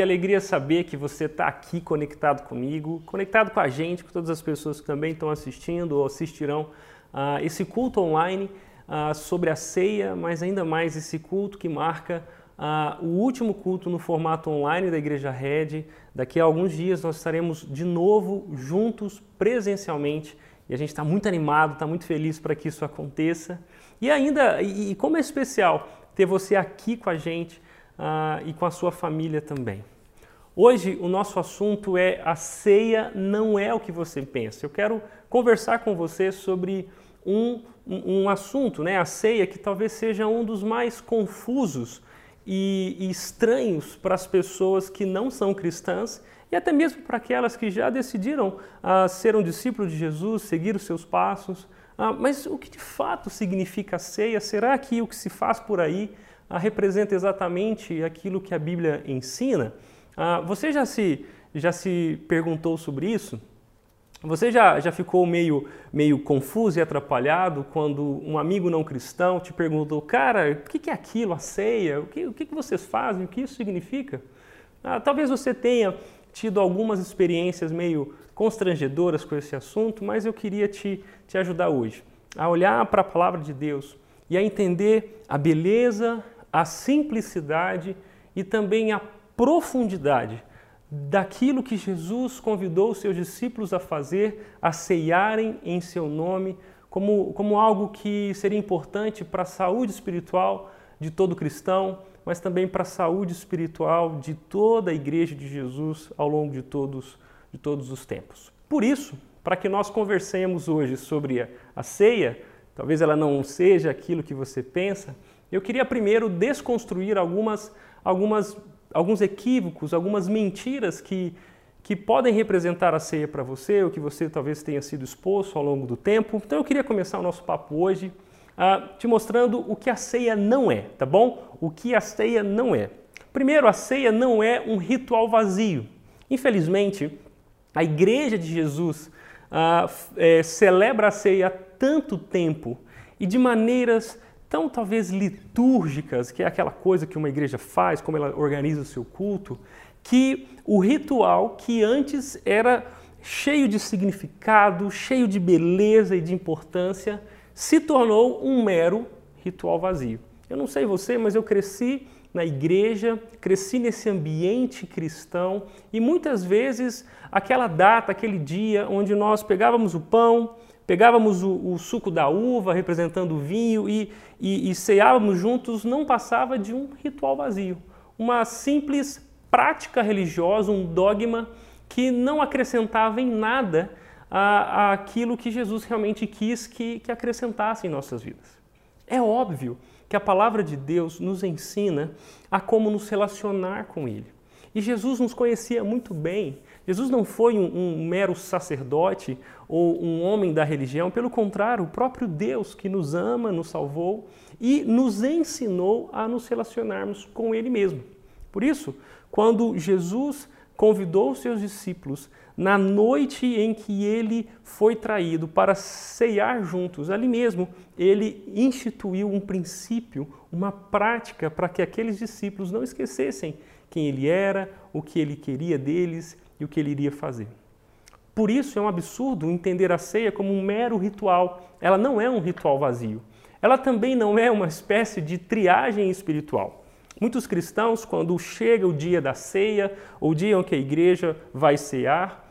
Que alegria saber que você está aqui conectado comigo, conectado com a gente, com todas as pessoas que também estão assistindo ou assistirão uh, esse culto online uh, sobre a ceia, mas ainda mais esse culto que marca uh, o último culto no formato online da Igreja Red. Daqui a alguns dias nós estaremos de novo juntos presencialmente e a gente está muito animado, está muito feliz para que isso aconteça. E ainda, e, e como é especial ter você aqui com a gente uh, e com a sua família também. Hoje o nosso assunto é a ceia não é o que você pensa. Eu quero conversar com você sobre um, um, assunto, né, a ceia, que talvez seja um dos mais confusos e, e estranhos para as pessoas que não são cristãs e até mesmo para aquelas que já decidiram uh, ser um discípulo de Jesus, seguir os seus passos. Uh, mas o que de fato significa ceia? Será que o que se faz por aí ah, representa exatamente aquilo que a Bíblia ensina. Ah, você já se, já se perguntou sobre isso? Você já, já ficou meio, meio confuso e atrapalhado quando um amigo não cristão te perguntou, cara, o que é aquilo, a ceia? O que, o que vocês fazem? O que isso significa? Ah, talvez você tenha tido algumas experiências meio constrangedoras com esse assunto, mas eu queria te, te ajudar hoje a olhar para a palavra de Deus e a entender a beleza, a simplicidade e também a profundidade daquilo que Jesus convidou os seus discípulos a fazer, a ceiarem em seu nome, como, como algo que seria importante para a saúde espiritual de todo cristão, mas também para a saúde espiritual de toda a igreja de Jesus ao longo de todos, de todos os tempos. Por isso, para que nós conversemos hoje sobre a, a ceia, talvez ela não seja aquilo que você pensa, eu queria primeiro desconstruir algumas, algumas, alguns equívocos, algumas mentiras que, que podem representar a ceia para você, ou que você talvez tenha sido exposto ao longo do tempo. Então eu queria começar o nosso papo hoje uh, te mostrando o que a ceia não é, tá bom? O que a ceia não é. Primeiro, a ceia não é um ritual vazio. Infelizmente, a Igreja de Jesus uh, é, celebra a ceia há tanto tempo e de maneiras tão talvez litúrgicas, que é aquela coisa que uma igreja faz, como ela organiza o seu culto, que o ritual que antes era cheio de significado, cheio de beleza e de importância, se tornou um mero ritual vazio. Eu não sei você, mas eu cresci na igreja, cresci nesse ambiente cristão e muitas vezes aquela data, aquele dia onde nós pegávamos o pão, pegávamos o, o suco da uva representando o vinho e, e, e ceávamos juntos, não passava de um ritual vazio, uma simples prática religiosa, um dogma que não acrescentava em nada aquilo que Jesus realmente quis que, que acrescentasse em nossas vidas. É óbvio que a palavra de Deus nos ensina a como nos relacionar com Ele. E Jesus nos conhecia muito bem Jesus não foi um, um, mero sacerdote ou um homem da religião, pelo contrário, o próprio Deus que nos ama, nos salvou e nos ensinou a nos relacionarmos com Ele mesmo. Por isso, quando Jesus convidou seus discípulos na noite em que ele foi traído para ceiar juntos, ali mesmo, ele instituiu um princípio, uma prática para que aqueles discípulos não esquecessem quem ele era, o que ele queria deles e o que ele iria fazer. Por isso é um absurdo entender a ceia como um mero ritual. Ela não é um ritual vazio. Ela também não é uma espécie de triagem espiritual. Muitos cristãos, quando chega o dia da ceia, ou o dia em que a igreja vai cear,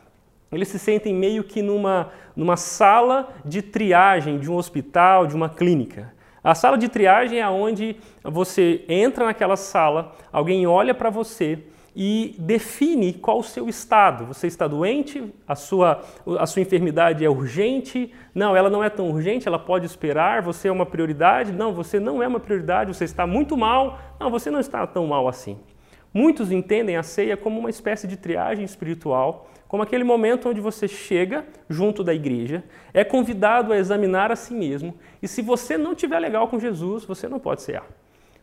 eles se sentem meio que numa, numa sala de triagem de um hospital, de uma clínica. A sala de triagem é onde você entra naquela sala, alguém olha para você e define qual o seu estado. Você está doente? A sua, a sua enfermidade é urgente? Não, ela não é tão urgente, ela pode esperar. Você é uma prioridade? Não, você não é uma prioridade, você está muito mal. Não, você não está tão mal assim. Muitos entendem a ceia como uma espécie de triagem espiritual, como aquele momento onde você chega junto da igreja, é convidado a examinar a si mesmo, e se você não estiver legal com Jesus, você não pode cear.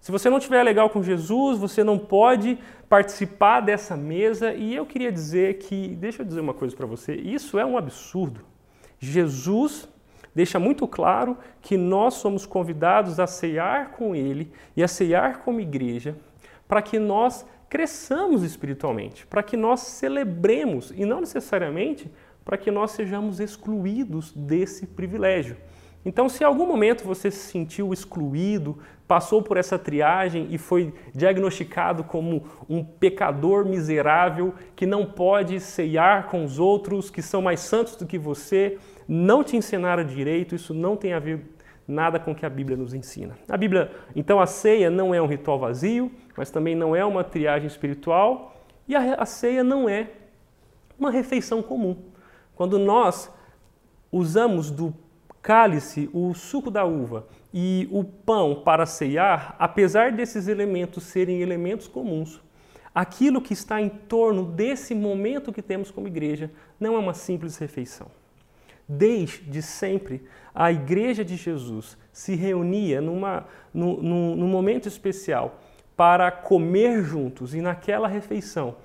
Se você não estiver legal com Jesus, você não pode participar dessa mesa. E eu queria dizer que, deixa eu dizer uma coisa para você, isso é um absurdo. Jesus deixa muito claro que nós somos convidados a ceiar com Ele e a ceiar como igreja, para que nós cresçamos espiritualmente, para que nós celebremos e não necessariamente para que nós sejamos excluídos desse privilégio. Então, se em algum momento você se sentiu excluído, passou por essa triagem e foi diagnosticado como um pecador miserável que não pode ceiar com os outros que são mais santos do que você, não te ensinaram direito, isso não tem a ver nada com o que a Bíblia nos ensina. A Bíblia, então, a ceia não é um ritual vazio, mas também não é uma triagem espiritual e a, a ceia não é uma refeição comum. Quando nós usamos do cálice, o suco da uva e o pão para ceiar, apesar desses elementos serem elementos comuns, aquilo que está em torno desse momento que temos como igreja não é uma simples refeição. Desde sempre, a igreja de Jesus se reunia numa, num, num, num momento especial para comer juntos e naquela refeição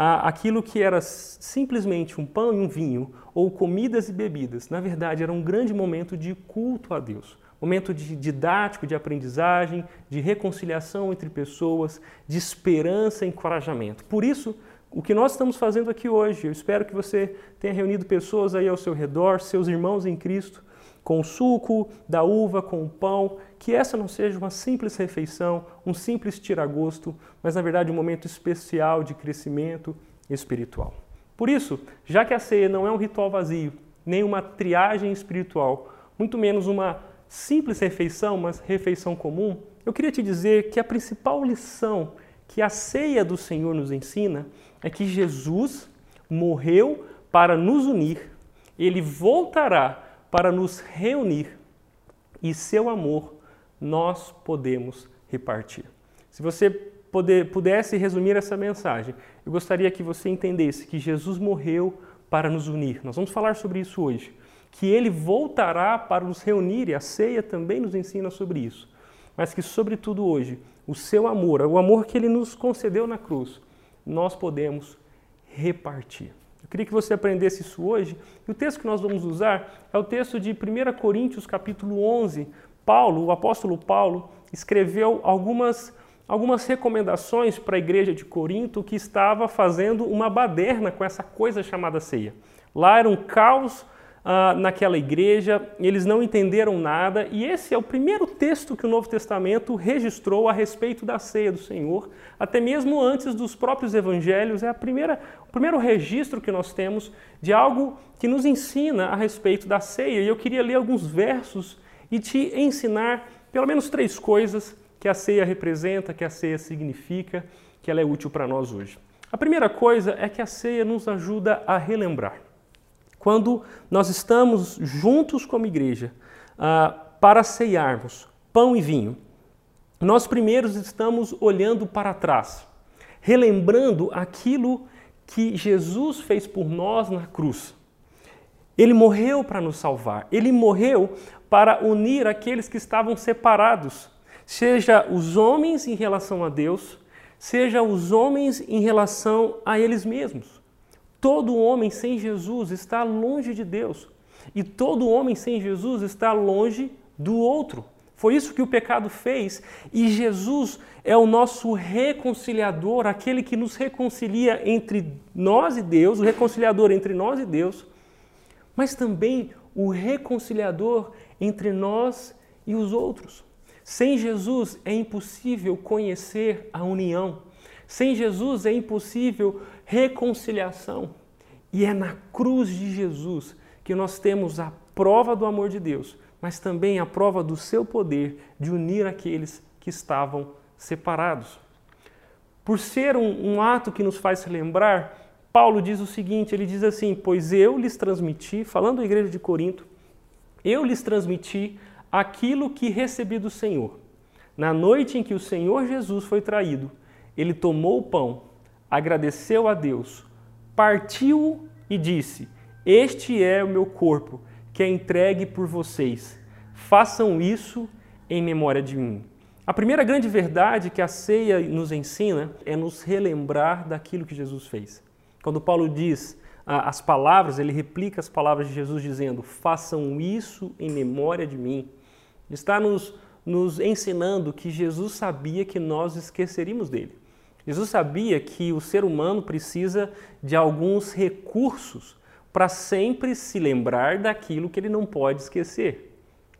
aquilo que era simplesmente um pão e um vinho, ou comidas e bebidas, na verdade era um grande momento de culto a Deus. Momento de didático, de aprendizagem, de reconciliação entre pessoas, de esperança e encorajamento. Por isso, o que nós estamos fazendo aqui hoje, eu espero que você tenha reunido pessoas aí ao seu redor, seus irmãos em Cristo, com o suco da uva, com o pão, que essa não seja uma simples refeição, um simples tiragosto, mas na verdade um momento especial de crescimento espiritual. Por isso, já que a ceia não é um ritual vazio, nem uma triagem espiritual, muito menos uma simples refeição, mas refeição comum, eu queria te dizer que a principal lição que a ceia do Senhor nos ensina é que Jesus morreu para nos unir, ele voltará para nos reunir e seu amor nós podemos repartir. Se você poder, pudesse resumir essa mensagem, eu gostaria que você entendesse que Jesus morreu para nos unir. Nós vamos falar sobre isso hoje. Que ele voltará para nos reunir e a ceia também nos ensina sobre isso. Mas que, sobretudo hoje, o seu amor, o amor que ele nos concedeu na cruz, nós podemos repartir. Eu queria que você aprendesse isso hoje. E o texto que nós vamos usar é o texto de 1 Coríntios, capítulo 11. Paulo, o apóstolo Paulo, escreveu algumas, algumas recomendações para a igreja de Corinto que estava fazendo uma baderna com essa coisa chamada ceia. Lá era um caos ah, naquela igreja, eles não entenderam nada, e esse é o primeiro texto que o Novo Testamento registrou a respeito da ceia do Senhor, até mesmo antes dos próprios evangelhos, é a primeira, primeiro registro que nós temos de algo que nos ensina a respeito da ceia. E eu queria ler alguns versos e te ensinar pelo menos três coisas que a ceia representa, que a ceia significa, que ela é útil para nós hoje. A primeira coisa é que a ceia nos ajuda a relembrar. Quando nós estamos juntos como igreja ah, para ceiarmos pão e vinho, nós primeiros estamos olhando para trás, relembrando aquilo que Jesus fez por nós na cruz. Ele morreu para nos salvar, ele morreu para unir aqueles que estavam separados, seja os homens em relação a Deus, seja os homens em relação a eles mesmos. Todo homem sem Jesus está longe de Deus. E todo homem sem Jesus está longe do outro. Foi isso que o pecado fez. E Jesus é o nosso reconciliador, aquele que nos reconcilia entre nós e Deus, o reconciliador entre nós e Deus, mas também o reconciliador entre nós e os outros. Sem Jesus é impossível conhecer a união. Sem Jesus é impossível reconciliação. E é na cruz de Jesus que nós temos a prova do amor de Deus, mas também a prova do seu poder de unir aqueles que estavam separados. Por ser um, um ato que nos faz lembrar, Paulo diz o seguinte: ele diz assim, Pois eu lhes transmiti, falando à igreja de Corinto, eu lhes transmiti aquilo que recebi do Senhor. Na noite em que o Senhor Jesus foi traído, ele tomou o pão, agradeceu a Deus, partiu e disse: Este é o meu corpo, que é entregue por vocês. Façam isso em memória de mim. A primeira grande verdade que a ceia nos ensina é nos relembrar daquilo que Jesus fez. Quando Paulo diz as palavras, ele replica as palavras de Jesus dizendo: Façam isso em memória de mim. Está nos, nos ensinando que Jesus sabia que nós esqueceríamos dele. Jesus sabia que o ser humano precisa de alguns recursos para sempre se lembrar daquilo que ele não pode esquecer.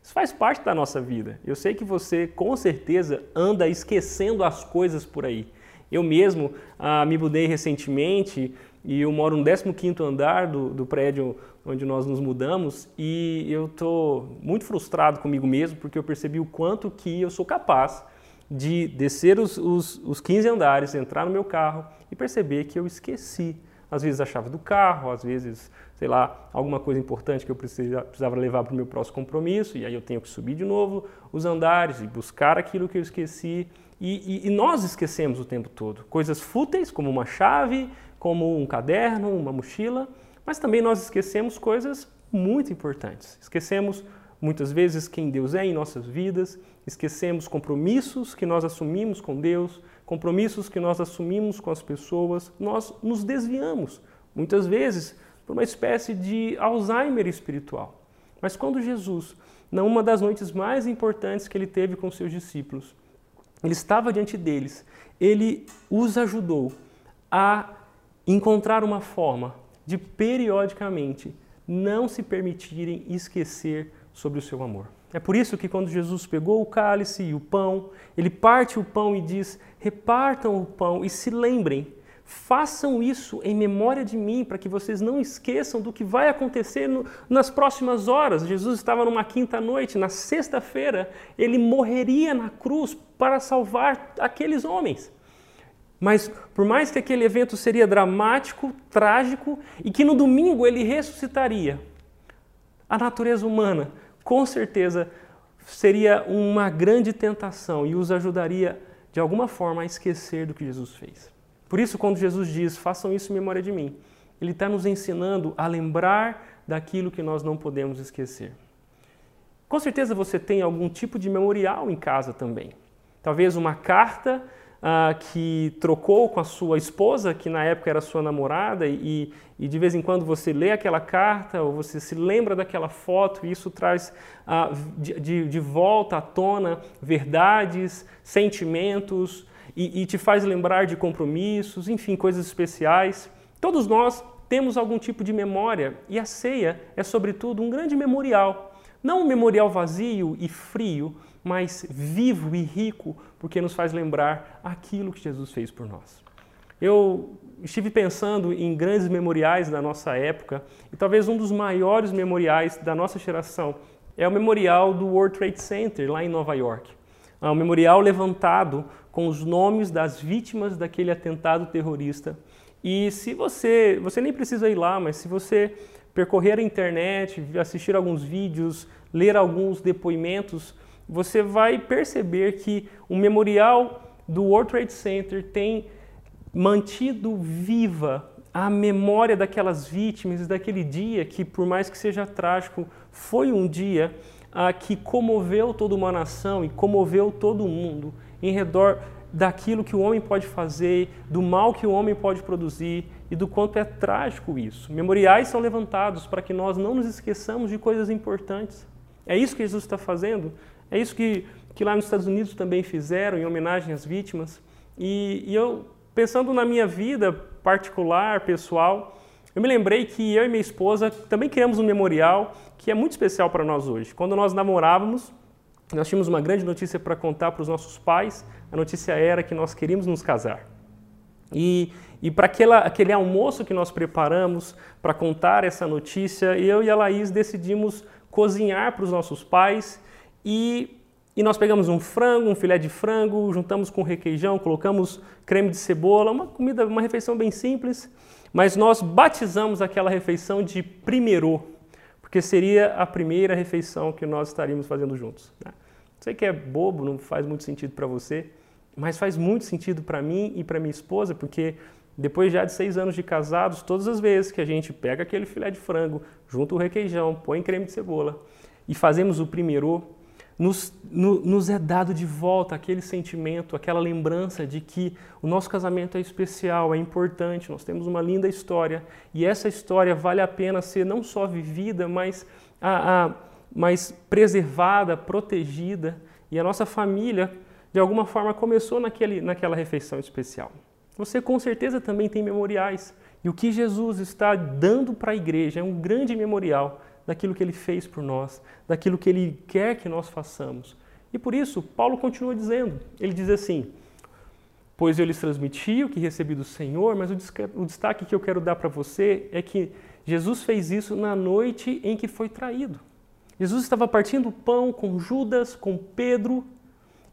Isso faz parte da nossa vida. Eu sei que você, com certeza, anda esquecendo as coisas por aí. Eu mesmo ah, me mudei recentemente e eu moro no 15º andar do, do prédio onde nós nos mudamos e eu estou muito frustrado comigo mesmo porque eu percebi o quanto que eu sou capaz de descer os, os, os 15 andares, entrar no meu carro e perceber que eu esqueci às vezes a chave do carro, às vezes, sei lá, alguma coisa importante que eu precisava levar para o meu próximo compromisso, e aí eu tenho que subir de novo os andares e buscar aquilo que eu esqueci. E, e, e nós esquecemos o tempo todo. Coisas fúteis, como uma chave, como um caderno, uma mochila, mas também nós esquecemos coisas muito importantes. Esquecemos muitas vezes quem Deus é em nossas vidas, esquecemos compromissos que nós assumimos com Deus, compromissos que nós assumimos com as pessoas, nós nos desviamos, muitas vezes, por uma espécie de Alzheimer espiritual. Mas quando Jesus, numa das noites mais importantes que ele teve com seus discípulos, ele estava diante deles, ele os ajudou a encontrar uma forma de periodicamente não se permitirem esquecer sobre o seu amor. É por isso que quando Jesus pegou o cálice e o pão, ele parte o pão e diz: repartam o pão e se lembrem, façam isso em memória de mim, para que vocês não esqueçam do que vai acontecer no, nas próximas horas. Jesus estava numa quinta noite, na sexta-feira, ele morreria na cruz para salvar aqueles homens. Mas por mais que aquele evento seria dramático, trágico e que no domingo ele ressuscitaria, a natureza humana com certeza seria uma grande tentação e os ajudaria de alguma forma a esquecer do que Jesus fez. Por isso, quando Jesus diz, façam isso em memória de mim, ele está nos ensinando a lembrar daquilo que nós não podemos esquecer. Com certeza você tem algum tipo de memorial em casa também. Talvez uma carta ah, que trocou com a sua esposa, que na época era sua namorada, e, e, de vez em quando você lê aquela carta ou você se lembra daquela foto, e isso traz ah, de, de, volta à tona verdades, sentimentos, e, e te faz lembrar de compromissos, enfim, coisas especiais. Todos nós temos algum tipo de memória, e a ceia é, sobretudo, um grande memorial. Não um memorial vazio e frio, mas vivo e rico, porque nos faz lembrar aquilo que Jesus fez por nós. Eu estive pensando em grandes memoriais da nossa época, e talvez um dos maiores memoriais da nossa geração é o memorial do World Trade Center, lá em Nova York. É um memorial levantado com os nomes das vítimas daquele atentado terrorista. E se você, você nem precisa ir lá, mas se você percorrer a internet, assistir alguns vídeos, ler alguns depoimentos, você vai perceber que o memorial do World Trade Center tem mantido viva a memória daquelas vítimas daquele dia que, por mais que seja trágico, foi um dia ah, que comoveu toda uma nação e comoveu todo mundo em redor daquilo que o homem pode fazer, do mal que o homem pode produzir e do quanto é trágico isso. Memoriais são levantados para que nós não nos esqueçamos de coisas importantes. É isso que Jesus está fazendo é isso que, que lá nos Estados Unidos também fizeram, em homenagem às vítimas. E, e eu, pensando na minha vida particular, pessoal, eu me lembrei que eu e minha esposa também criamos um memorial que é muito especial para nós hoje. Quando nós namorávamos, nós tínhamos uma grande notícia para contar para os nossos pais. A notícia era que nós queríamos nos casar. E, e para aquele almoço que nós preparamos para contar essa notícia, eu e a Laís decidimos cozinhar para os nossos pais e, e nós pegamos um frango, um filé de frango, juntamos com requeijão, colocamos creme de cebola, uma comida, uma refeição bem simples, mas nós batizamos aquela refeição de primeiro, porque seria a primeira refeição que nós estaríamos fazendo juntos. Né? Sei que é bobo, não faz muito sentido para você, mas faz muito sentido para mim e para minha esposa, porque depois já de seis anos de casados, todas as vezes que a gente pega aquele filé de frango, junta o requeijão, põe creme de cebola e fazemos o primeiro, nos, no, nos é dado de volta aquele sentimento, aquela lembrança de que o nosso casamento é especial, é importante, nós temos uma linda história e essa história vale a pena ser não só vivida, mas, a, a, mas preservada, protegida. E a nossa família, de alguma forma, começou naquele, naquela refeição especial. você com certeza também tem memoriais. E o que Jesus está dando para a igreja é um grande memorial daquilo que ele fez por nós, daquilo que ele quer que nós façamos. E por isso, Paulo continua dizendo: ele diz assim, pois eu lhes transmiti o que recebi do Senhor, mas o destaque que eu quero dar para você é que Jesus fez isso na noite em que foi traído. Jesus estava partindo o pão com Judas, com Pedro,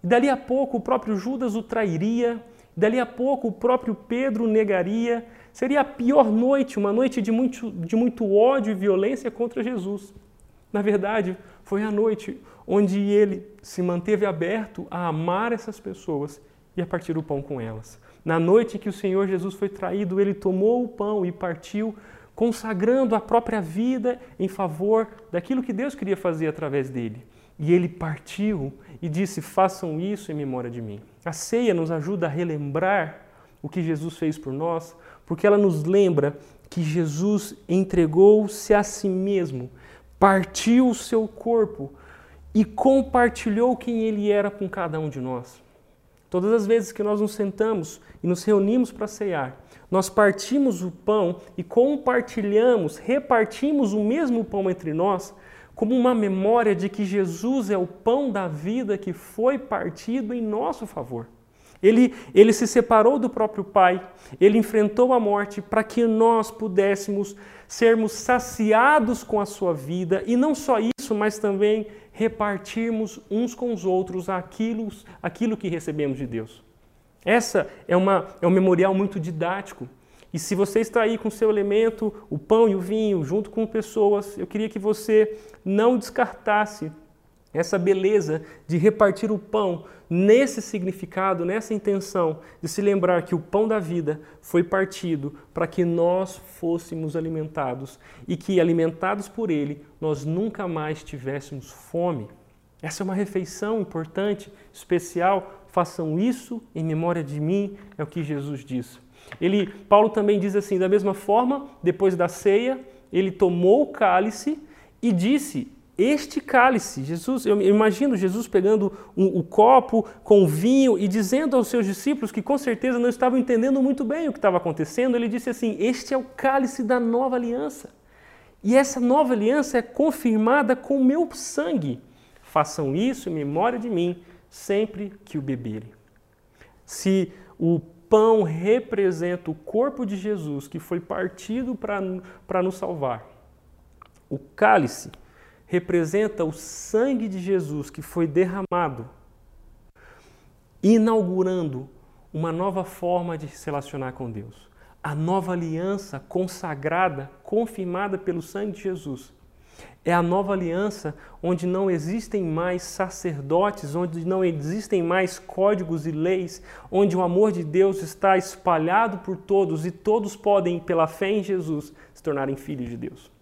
e dali a pouco o próprio Judas o trairia, dali a pouco o próprio Pedro negaria. Seria a pior noite, uma noite de muito, de muito ódio e violência contra Jesus. Na verdade, foi a noite onde ele se manteve aberto a amar essas pessoas e a partir o pão com elas. Na noite que o Senhor Jesus foi traído, ele tomou o pão e partiu, consagrando a própria vida em favor daquilo que Deus queria fazer através dele. E ele partiu e disse: Façam isso em memória de mim. A ceia nos ajuda a relembrar o que Jesus fez por nós, porque ela nos lembra que Jesus entregou-se a si mesmo, partiu o seu corpo e compartilhou quem ele era com cada um de nós. Todas as vezes que nós nos sentamos e nos reunimos para ceiar, nós partimos o pão e compartilhamos, repartimos o mesmo pão entre nós, como uma memória de que Jesus é o pão da vida que foi partido em nosso favor. Ele, ele se separou do próprio Pai, ele enfrentou a morte para que nós pudéssemos sermos saciados com a sua vida e não só isso, mas também repartirmos uns com os outros aquilo, aquilo que recebemos de Deus. Essa é, uma, é um memorial muito didático. E se você está aí com seu elemento, o pão e o vinho, junto com pessoas, eu queria que você não descartasse essa beleza de repartir o pão nesse significado, nessa intenção de se lembrar que o pão da vida foi partido para que nós fôssemos alimentados e que, alimentados por ele, nós nunca mais tivéssemos fome. Essa é uma refeição importante, especial. Façam isso em memória de mim, é o que Jesus diz. Ele, Paulo também diz assim, da mesma forma, depois da ceia, ele tomou o cálice e disse: este cálice, Jesus, eu imagino Jesus pegando o um, copo com vinho e dizendo aos seus discípulos que com certeza não estavam entendendo muito bem o que estava acontecendo, ele disse assim: Este é o cálice da nova aliança. E essa nova aliança é confirmada com o meu sangue. Façam isso em memória de mim sempre que o beberem. Se o pão representa o corpo de Jesus que foi partido para nos salvar, o cálice representa o sangue de Jesus que foi derramado, inaugurando uma nova forma de se relacionar com Deus. A nova aliança consagrada, confirmada pelo sangue de Jesus. É a nova aliança onde não existem mais sacerdotes, onde não existem mais códigos e leis, onde o amor de Deus está espalhado por todos e todos podem, pela fé em Jesus, se tornarem filhos de Deus.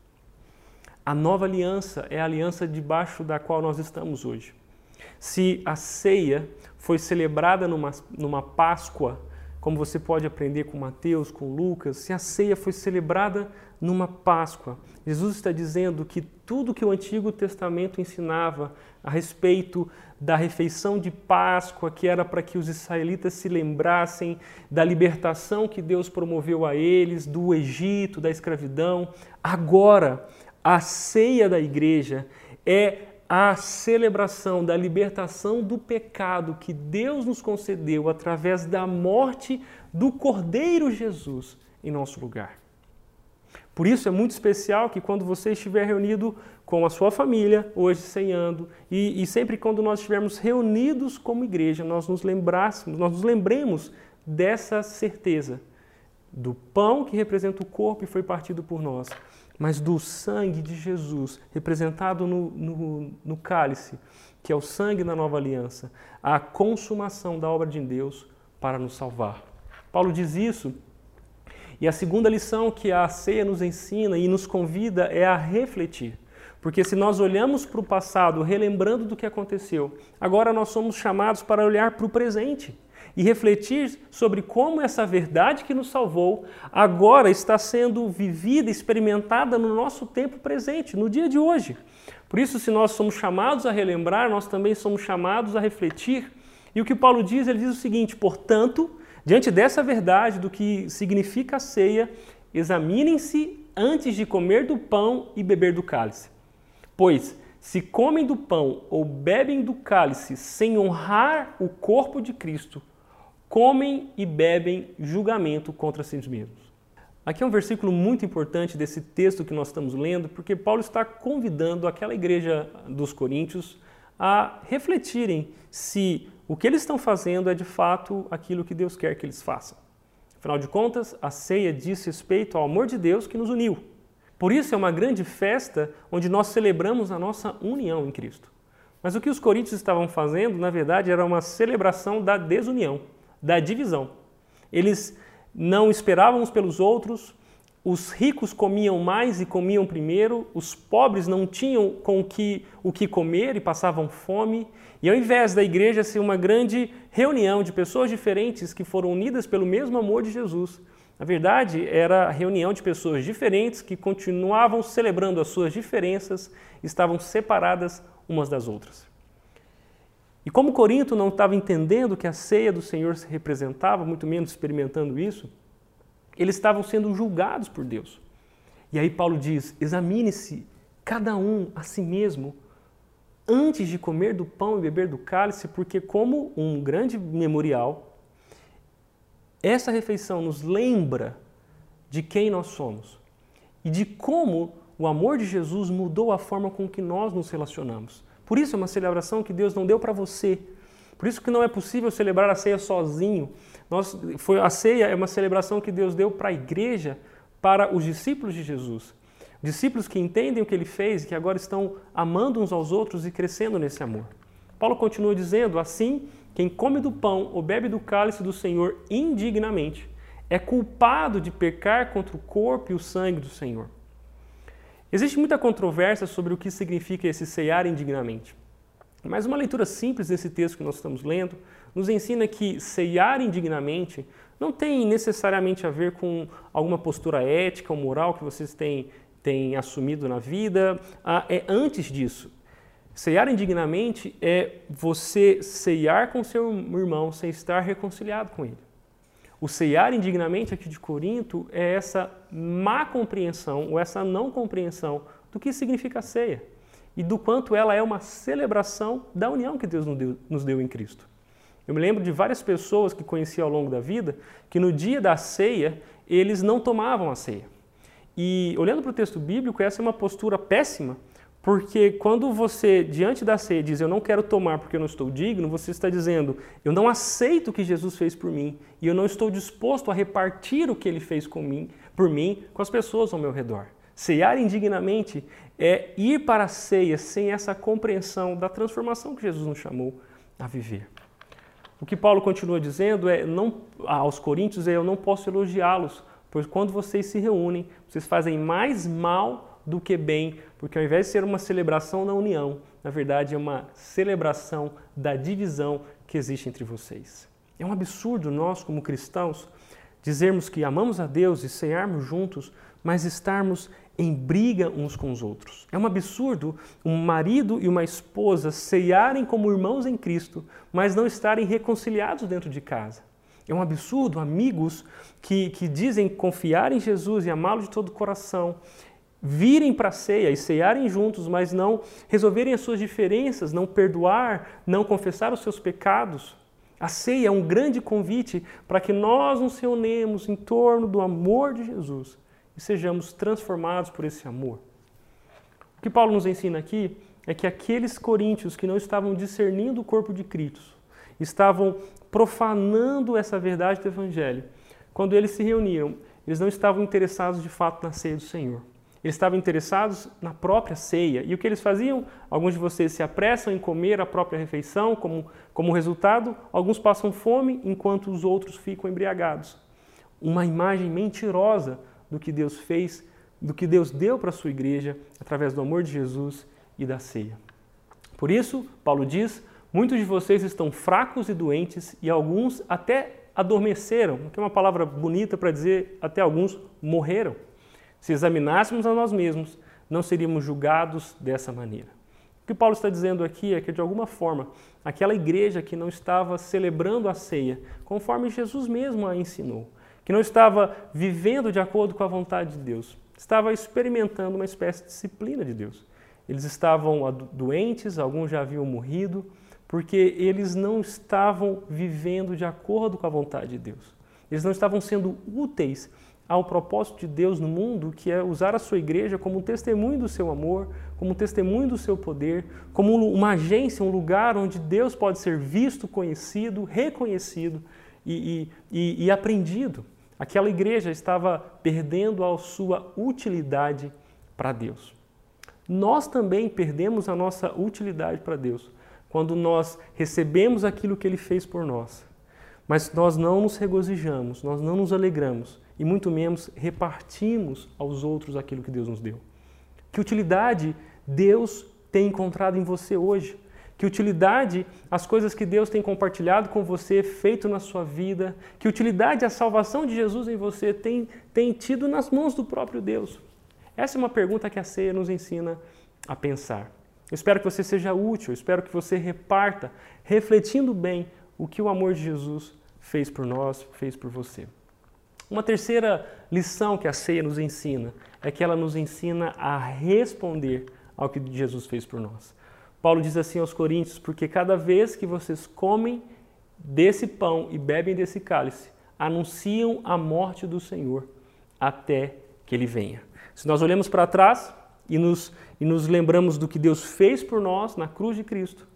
A nova aliança é a aliança debaixo da qual nós estamos hoje. Se a ceia foi celebrada numa, numa Páscoa, como você pode aprender com Mateus, com Lucas, se a ceia foi celebrada numa Páscoa, Jesus está dizendo que tudo que o Antigo Testamento ensinava a respeito da refeição de Páscoa, que era para que os israelitas se lembrassem da libertação que Deus promoveu a eles, do Egito, da escravidão, agora a ceia da igreja é a celebração da libertação do pecado que Deus nos concedeu através da morte do Cordeiro Jesus em nosso lugar. Por isso é muito especial que quando você estiver reunido com a sua família, hoje ceando, e, e sempre quando nós estivermos reunidos como igreja, nós nos lembrássemos, nós nos lembremos dessa certeza do pão que representa o corpo e foi partido por nós mas do sangue de Jesus, representado no, no, no, cálice, que é o sangue da nova aliança, a consumação da obra de Deus para nos salvar. Paulo diz isso, e a segunda lição que a ceia nos ensina e nos convida é a refletir. Porque se nós olhamos para o passado, relembrando do que aconteceu, agora nós somos chamados para olhar para o presente e refletir sobre como essa verdade que nos salvou agora está sendo vivida, experimentada no nosso tempo presente, no dia de hoje. Por isso, se nós somos chamados a relembrar, nós também somos chamados a refletir. E o que Paulo diz, ele diz o seguinte: portanto, Diante dessa verdade do que significa a ceia, examinem-se antes de comer do pão e beber do cálice. Pois, se comem do pão ou bebem do cálice sem honrar o corpo de Cristo, comem e bebem julgamento contra si mesmos. Aqui é um versículo muito importante desse texto que nós estamos lendo, porque Paulo está convidando aquela igreja dos Coríntios a refletirem se o que eles estão fazendo é de fato aquilo que Deus quer que eles façam. Afinal de contas, a ceia diz respeito ao amor de Deus que nos uniu. Por isso é uma grande festa onde nós celebramos a nossa união em Cristo. Mas o que os coríntios estavam fazendo, na verdade, era uma celebração da desunião, da divisão. Eles não esperavam uns pelos outros, os ricos comiam mais e comiam primeiro, os pobres não tinham com que, o que comer e passavam fome. E ao invés da igreja ser uma grande reunião de pessoas diferentes que foram unidas pelo mesmo amor de Jesus, na verdade era a reunião de pessoas diferentes que continuavam celebrando as suas diferenças, estavam separadas umas das outras. E como Corinto não estava entendendo que a ceia do Senhor se representava, muito menos experimentando isso, eles estavam sendo julgados por Deus. E aí Paulo diz: examine-se cada um a si mesmo antes de comer do pão e beber do cálice, porque, como um grande memorial, essa refeição nos lembra de quem nós somos e de como o amor de Jesus mudou a forma com que nós nos relacionamos. Por isso é uma celebração que Deus não deu para você. Por isso que não é possível celebrar a ceia sozinho. Nós, foi, a ceia é uma celebração que Deus deu para a igreja, para os discípulos de Jesus. Discípulos que entendem o que ele fez e que agora estão amando uns aos outros e crescendo nesse amor. Paulo continua dizendo: assim, quem come do pão ou bebe do cálice do Senhor indignamente é culpado de pecar contra o corpo e o sangue do Senhor. Existe muita controvérsia sobre o que significa esse ceiar indignamente. Mas uma leitura simples desse texto que nós estamos lendo nos ensina que ceiar indignamente não tem necessariamente a ver com alguma postura ética ou moral que vocês têm, têm assumido na vida. Ah, é antes disso. Ceiar indignamente é você ceiar com seu irmão sem estar reconciliado com ele. O ceiar indignamente aqui de Corinto é essa má compreensão ou essa não compreensão do que significa a ceia e do quanto ela é uma celebração da união que Deus nos deu, em Cristo. Eu me lembro de várias pessoas que conheci ao longo da vida que no dia da ceia eles não tomavam a ceia. E olhando para o texto bíblico, essa é uma postura péssima porque quando você, diante da ceia, diz eu não quero tomar porque eu não estou digno, você está dizendo eu não aceito o que Jesus fez por mim e eu não estou disposto a repartir o que ele fez com mim, por mim com as pessoas ao meu redor. Ceiar indignamente é ir para a ceia sem essa compreensão da transformação que Jesus nos chamou a viver. O que Paulo continua dizendo é não, aos coríntios é eu não posso elogiá-los, pois quando vocês se reúnem, vocês fazem mais mal do que bem, porque ao invés de ser uma celebração da união, na verdade é uma celebração da divisão que existe entre vocês. É um absurdo nós, como cristãos, dizermos que amamos a Deus e cearmos juntos, mas estarmos em briga uns com os outros. É um absurdo um marido e uma esposa ceiarem como irmãos em Cristo, mas não estarem reconciliados dentro de casa. É um absurdo amigos que, que dizem confiar em Jesus e amá-lo de todo o coração virem para a ceia e cearem juntos, mas não resolverem as suas diferenças, não perdoar, não confessar os seus pecados. A ceia é um grande convite para que nós nos reunemos em torno do amor de Jesus e sejamos transformados por esse amor. O que Paulo nos ensina aqui é que aqueles coríntios que não estavam discernindo o corpo de Cristo, estavam profanando essa verdade do Evangelho, quando eles se reuniam, eles não estavam interessados de fato na ceia do Senhor. Eles estavam interessados na própria ceia. E o que eles faziam? Alguns de vocês se apressam em comer a própria refeição, como, como resultado, alguns passam fome enquanto os outros ficam embriagados. Uma imagem mentirosa do que Deus fez, do que Deus deu para a sua igreja através do amor de Jesus e da ceia. Por isso, Paulo diz: muitos de vocês estão fracos e doentes, e alguns até adormeceram, que é uma palavra bonita para dizer até alguns morreram. Se examinássemos a nós mesmos, não seríamos julgados dessa maneira. O que Paulo está dizendo aqui é que, de alguma forma, aquela igreja que não estava celebrando a ceia, conforme Jesus mesmo a ensinou, que não estava vivendo de acordo com a vontade de Deus, estava experimentando uma espécie de disciplina de Deus. Eles estavam doentes, alguns já haviam morrido, porque eles não estavam vivendo de acordo com a vontade de Deus. Eles não estavam sendo úteis ao propósito de Deus no mundo, que é usar a sua igreja como testemunho do seu amor, como testemunho do seu poder, como uma agência, um lugar onde Deus pode ser visto, conhecido, reconhecido e, e, e aprendido. Aquela igreja estava perdendo a sua utilidade para Deus. Nós também perdemos a nossa utilidade para Deus quando nós recebemos aquilo que Ele fez por nós, mas nós não nos regozijamos, nós não nos alegramos e muito menos repartimos aos outros aquilo que Deus nos deu. Que utilidade Deus tem encontrado em você hoje? Que utilidade as coisas que Deus tem compartilhado com você, feito na sua vida, que utilidade a salvação de Jesus em você tem, tem tido nas mãos do próprio Deus? Essa é uma pergunta que a ceia nos ensina a pensar. Eu espero que você seja útil, espero que você reparta, refletindo bem o que o amor de Jesus fez por nós, fez por você. Uma terceira lição que a ceia nos ensina é que ela nos ensina a responder ao que Jesus fez por nós. Paulo diz assim aos Coríntios: Porque cada vez que vocês comem desse pão e bebem desse cálice, anunciam a morte do Senhor até que ele venha. Se nós olhamos para trás e nos, e nos lembramos do que Deus fez por nós na cruz de Cristo,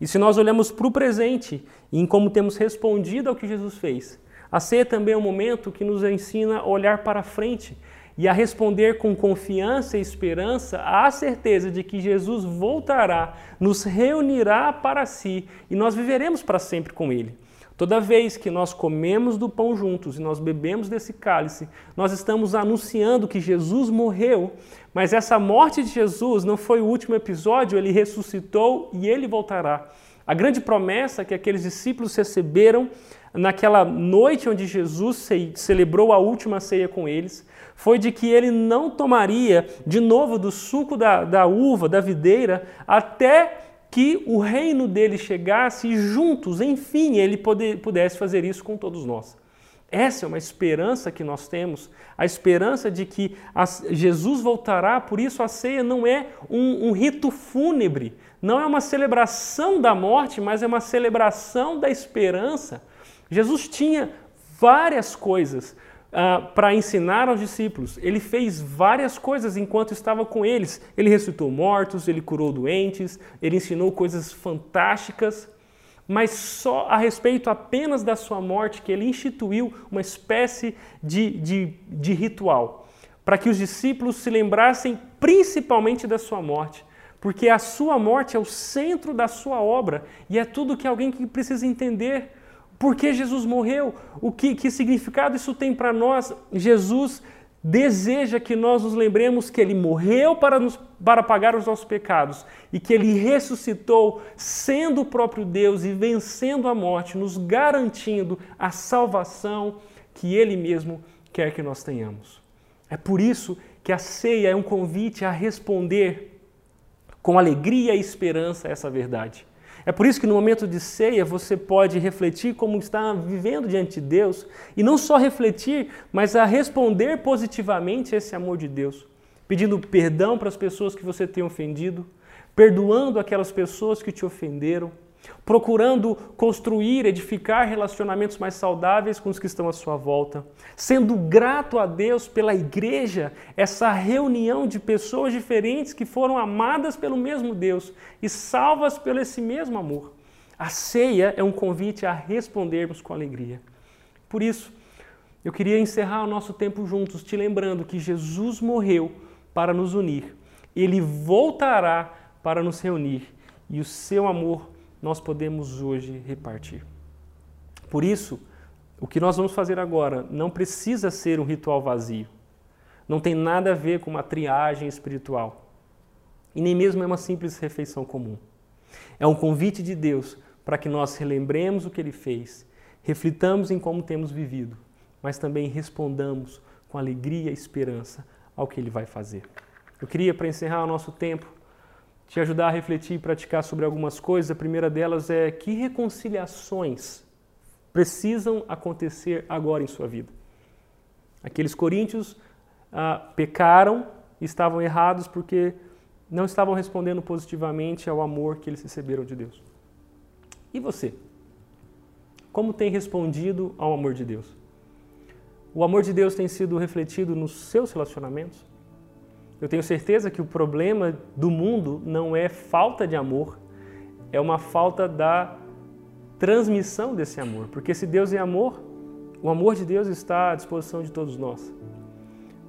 e se nós olhamos para o presente e em como temos respondido ao que Jesus fez, a ceia também é um momento que nos ensina a olhar para frente e a responder com confiança e esperança à certeza de que Jesus voltará, nos reunirá para si e nós viveremos para sempre com Ele. Toda vez que nós comemos do pão juntos e nós bebemos desse cálice, nós estamos anunciando que Jesus morreu, mas essa morte de Jesus não foi o último episódio, ele ressuscitou e ele voltará. A grande promessa que aqueles discípulos receberam naquela noite onde Jesus celebrou a última ceia com eles, foi de que ele não tomaria de novo do suco da, da uva, da videira, até que o reino dele chegasse e juntos, enfim, ele poder, pudesse fazer isso com todos nós. Essa é uma esperança que nós temos, a esperança de que Jesus voltará, por isso a ceia não é um, um rito fúnebre, não é uma celebração da morte, mas é uma celebração da esperança. Jesus tinha várias coisas uh, para ensinar aos discípulos. Ele fez várias coisas enquanto estava com eles. Ele ressuscitou mortos, ele curou doentes, ele ensinou coisas fantásticas, mas só a respeito apenas da sua morte que ele instituiu uma espécie de, de, de ritual para que os discípulos se lembrassem principalmente da sua morte, porque a sua morte é o centro da sua obra e é tudo que alguém que precisa entender por que Jesus morreu? O que, que significado isso tem para nós? Jesus deseja que nós nos lembremos que ele morreu para, nos, para pagar os nossos pecados e que ele ressuscitou sendo o próprio Deus e vencendo a morte, nos garantindo a salvação que ele mesmo quer que nós tenhamos. É por isso que a ceia é um convite a responder com alegria e esperança a essa verdade. É por isso que no momento de ceia você pode refletir como está vivendo diante de Deus e não só refletir, mas a responder positivamente esse amor de Deus, pedindo perdão para as pessoas que você tem ofendido, perdoando aquelas pessoas que te ofenderam, procurando construir, edificar relacionamentos mais saudáveis com os que estão à sua volta, sendo grato a Deus pela igreja, essa reunião de pessoas diferentes que foram amadas pelo mesmo Deus e salvas pelo esse mesmo amor. A ceia é um convite a respondermos com alegria. Por isso, eu queria encerrar o nosso tempo juntos te lembrando que Jesus morreu para nos unir. Ele voltará para nos reunir e o seu amor nós podemos hoje repartir. Por isso, o que nós vamos fazer agora não precisa ser um ritual vazio. Não tem nada a ver com uma triagem espiritual. E nem mesmo é uma simples refeição comum. É um convite de Deus para que nós relembremos o que ele fez, reflitamos em como temos vivido, mas também respondamos com alegria e esperança ao que ele vai fazer. Eu queria, para encerrar o nosso tempo, te ajudar a refletir e praticar sobre algumas coisas. A primeira delas é que reconciliações precisam acontecer agora em sua vida. Aqueles coríntios ah, pecaram, estavam errados porque não estavam respondendo positivamente ao amor que eles receberam de Deus. E você? Como tem respondido ao amor de Deus? O amor de Deus tem sido refletido nos seus relacionamentos? Eu tenho certeza que o problema do mundo não é falta de amor, é uma falta da transmissão desse amor. Porque se Deus é amor, o amor de Deus está à disposição de todos nós.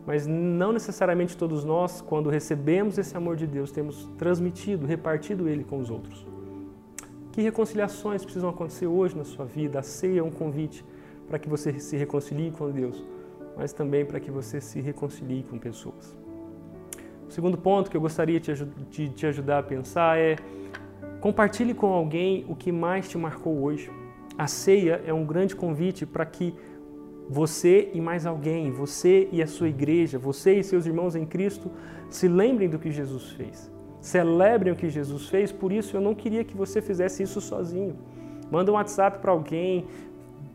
Mas não necessariamente todos nós, quando recebemos esse amor de Deus, temos transmitido, repartido ele com os outros. Que reconciliações precisam acontecer hoje na sua vida? A ceia é um convite para que você se reconcilie com Deus, mas também para que você se reconcilie com pessoas. O segundo ponto que eu gostaria de te ajudar a pensar é compartilhe com alguém o que mais te marcou hoje. A ceia é um grande convite para que você e mais alguém, você e a sua igreja, você e seus irmãos em Cristo, se lembrem do que Jesus fez. Celebrem o que Jesus fez, por isso eu não queria que você fizesse isso sozinho. Manda um WhatsApp para alguém,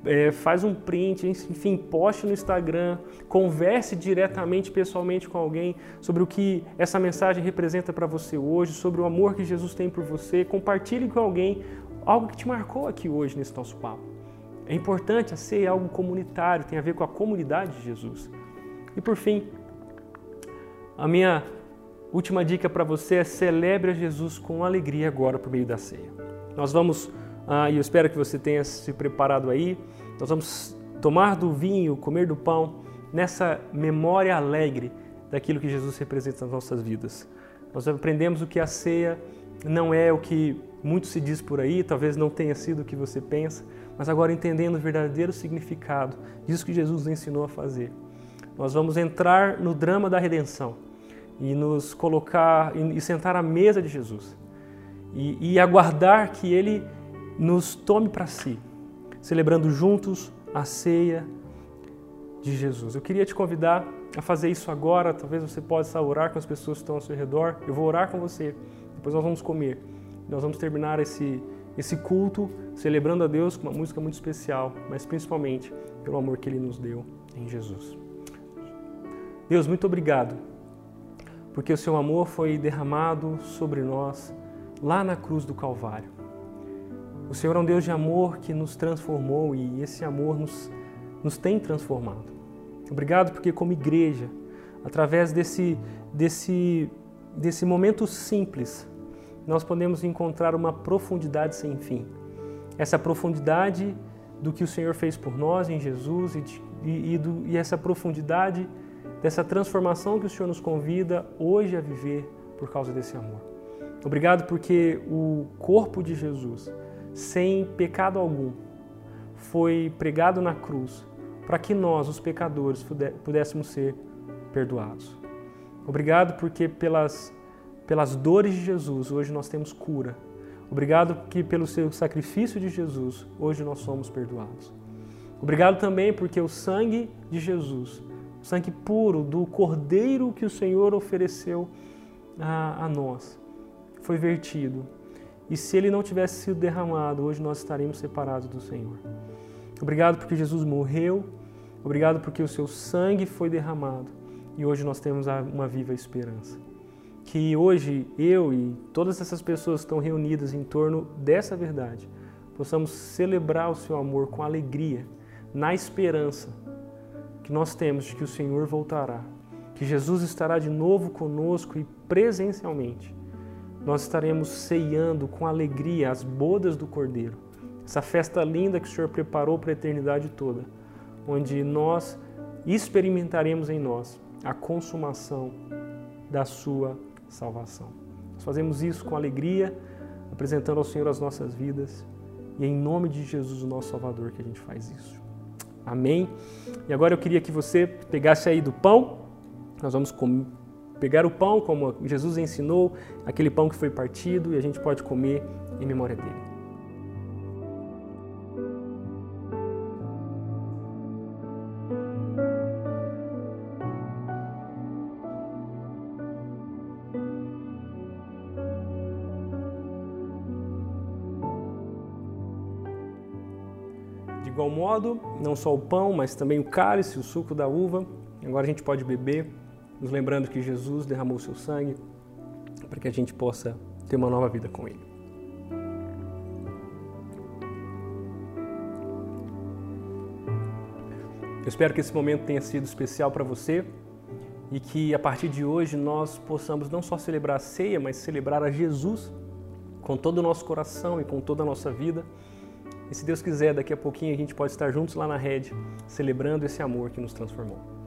é, faz um print, enfim, poste no Instagram, converse diretamente, pessoalmente com alguém sobre o que essa mensagem representa para você hoje, sobre o amor que Jesus tem por você. Compartilhe com alguém algo que te marcou aqui hoje nesse nosso papo. É importante ser algo comunitário, tem a ver com a comunidade de Jesus. E por fim, a minha última dica para você é celebre a Jesus com alegria agora por meio da ceia. Nós vamos ah, e eu espero que você tenha se preparado aí. Nós vamos tomar do vinho, comer do pão, nessa memória alegre daquilo que Jesus representa nas nossas vidas. Nós aprendemos o que a ceia não é o que muito se diz por aí, talvez não tenha sido o que você pensa, mas agora entendendo o verdadeiro significado disso que Jesus ensinou a fazer. Nós vamos entrar no drama da redenção e nos colocar e sentar à mesa de Jesus e, e aguardar que Ele nos tome para si, celebrando juntos a ceia de Jesus. Eu queria te convidar a fazer isso agora. Talvez você possa orar com as pessoas que estão ao seu redor. Eu vou orar com você. Depois nós vamos comer. Nós vamos terminar esse, esse culto celebrando a Deus com uma música muito especial, mas principalmente pelo amor que Ele nos deu em Jesus. Deus, muito obrigado, porque o Seu amor foi derramado sobre nós lá na cruz do Calvário. O Senhor é um Deus de amor que nos transformou e esse amor nos, nos tem transformado. Obrigado porque, como igreja, através desse, desse, desse momento simples, nós podemos encontrar uma profundidade sem fim. Essa profundidade do que o Senhor fez por nós em Jesus e, e, e, do, e essa profundidade dessa transformação que o Senhor nos convida hoje a viver por causa desse amor. Obrigado porque o corpo de Jesus sem pecado algum, foi pregado na cruz para que nós, os pecadores, pudéssemos ser perdoados. Obrigado porque pelas, pelas dores de Jesus hoje nós temos cura. Obrigado que pelo seu sacrifício de Jesus hoje nós somos perdoados. Obrigado também porque o sangue de Jesus, o sangue puro do Cordeiro que o Senhor ofereceu a, a nós, foi vertido e se ele não tivesse sido derramado, hoje nós estaríamos separados do Senhor. Obrigado porque Jesus morreu, obrigado porque o seu sangue foi derramado e hoje nós temos uma viva esperança. Que hoje eu e todas essas pessoas que estão reunidas em torno dessa verdade possamos celebrar o seu amor com alegria, na esperança que nós temos de que o Senhor voltará, que Jesus estará de novo conosco e presencialmente nós estaremos ceiando com alegria as bodas do Cordeiro, essa festa linda que o Senhor preparou para a eternidade toda, onde nós experimentaremos em nós a consumação da Sua salvação. Nós fazemos isso com alegria, apresentando ao Senhor as nossas vidas e é em nome de Jesus, o nosso Salvador, que a gente faz isso. Amém? E agora eu queria que você pegasse aí do pão, nós vamos comer pegar o pão, como Jesus ensinou, aquele pão que foi partido, e a gente pode comer em memória dele. De igual modo, não só o pão, mas também o cálice, o suco da uva. Agora a gente pode beber nos lembrando que Jesus derramou seu sangue para que a gente possa ter uma nova vida com Ele. Eu espero que esse momento tenha sido especial para você e que a partir de hoje nós possamos não só celebrar a ceia, mas celebrar a Jesus com todo o nosso coração e com toda a nossa vida. E se Deus quiser, daqui a pouquinho a gente pode estar juntos lá na rede, celebrando esse amor que nos transformou.